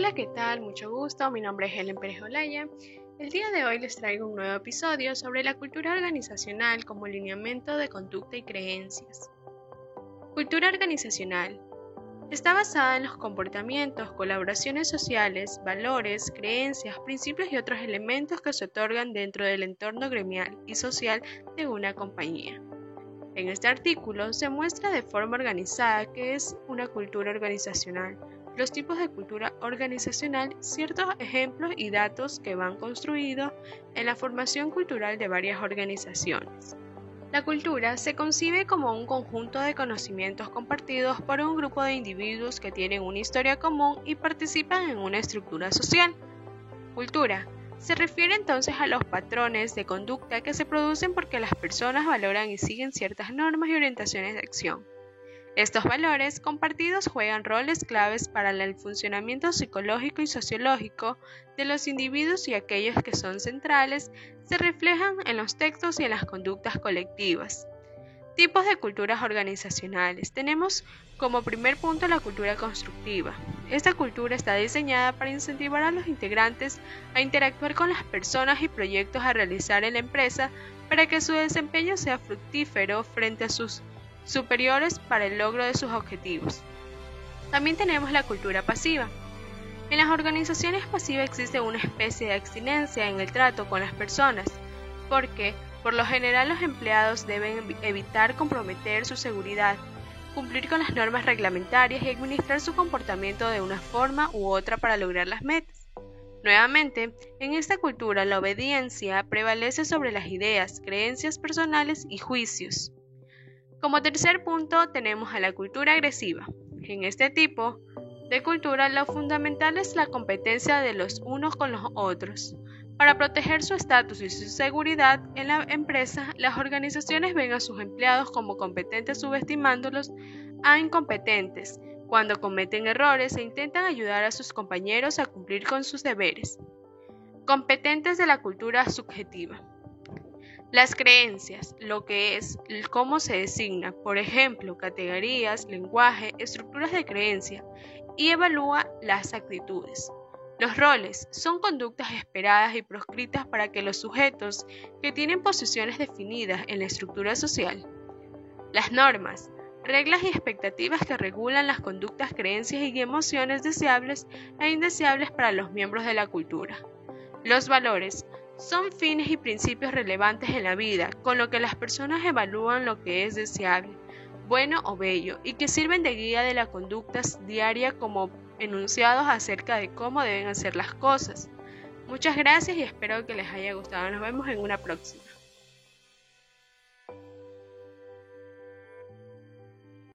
Hola, ¿qué tal? Mucho gusto. Mi nombre es Helen Pérez Olaya. El día de hoy les traigo un nuevo episodio sobre la cultura organizacional como lineamiento de conducta y creencias. Cultura organizacional. Está basada en los comportamientos, colaboraciones sociales, valores, creencias, principios y otros elementos que se otorgan dentro del entorno gremial y social de una compañía. En este artículo se muestra de forma organizada qué es una cultura organizacional, los tipos de cultura organizacional, ciertos ejemplos y datos que van construidos en la formación cultural de varias organizaciones. La cultura se concibe como un conjunto de conocimientos compartidos por un grupo de individuos que tienen una historia común y participan en una estructura social. Cultura se refiere entonces a los patrones de conducta que se producen porque las personas valoran y siguen ciertas normas y orientaciones de acción. Estos valores compartidos juegan roles claves para el funcionamiento psicológico y sociológico de los individuos y aquellos que son centrales se reflejan en los textos y en las conductas colectivas. Tipos de culturas organizacionales. Tenemos como primer punto la cultura constructiva. Esta cultura está diseñada para incentivar a los integrantes a interactuar con las personas y proyectos a realizar en la empresa para que su desempeño sea fructífero frente a sus superiores para el logro de sus objetivos. También tenemos la cultura pasiva. En las organizaciones pasivas existe una especie de abstinencia en el trato con las personas, porque por lo general los empleados deben evitar comprometer su seguridad, cumplir con las normas reglamentarias y administrar su comportamiento de una forma u otra para lograr las metas. Nuevamente, en esta cultura la obediencia prevalece sobre las ideas, creencias personales y juicios. Como tercer punto tenemos a la cultura agresiva. En este tipo de cultura lo fundamental es la competencia de los unos con los otros. Para proteger su estatus y su seguridad en la empresa, las organizaciones ven a sus empleados como competentes subestimándolos a incompetentes cuando cometen errores e intentan ayudar a sus compañeros a cumplir con sus deberes. Competentes de la cultura subjetiva. Las creencias, lo que es, cómo se designa, por ejemplo, categorías, lenguaje, estructuras de creencia, y evalúa las actitudes. Los roles son conductas esperadas y proscritas para que los sujetos que tienen posiciones definidas en la estructura social. Las normas, reglas y expectativas que regulan las conductas, creencias y emociones deseables e indeseables para los miembros de la cultura. Los valores son fines y principios relevantes en la vida, con lo que las personas evalúan lo que es deseable, bueno o bello, y que sirven de guía de la conducta diaria como enunciados acerca de cómo deben hacer las cosas. Muchas gracias y espero que les haya gustado. Nos vemos en una próxima.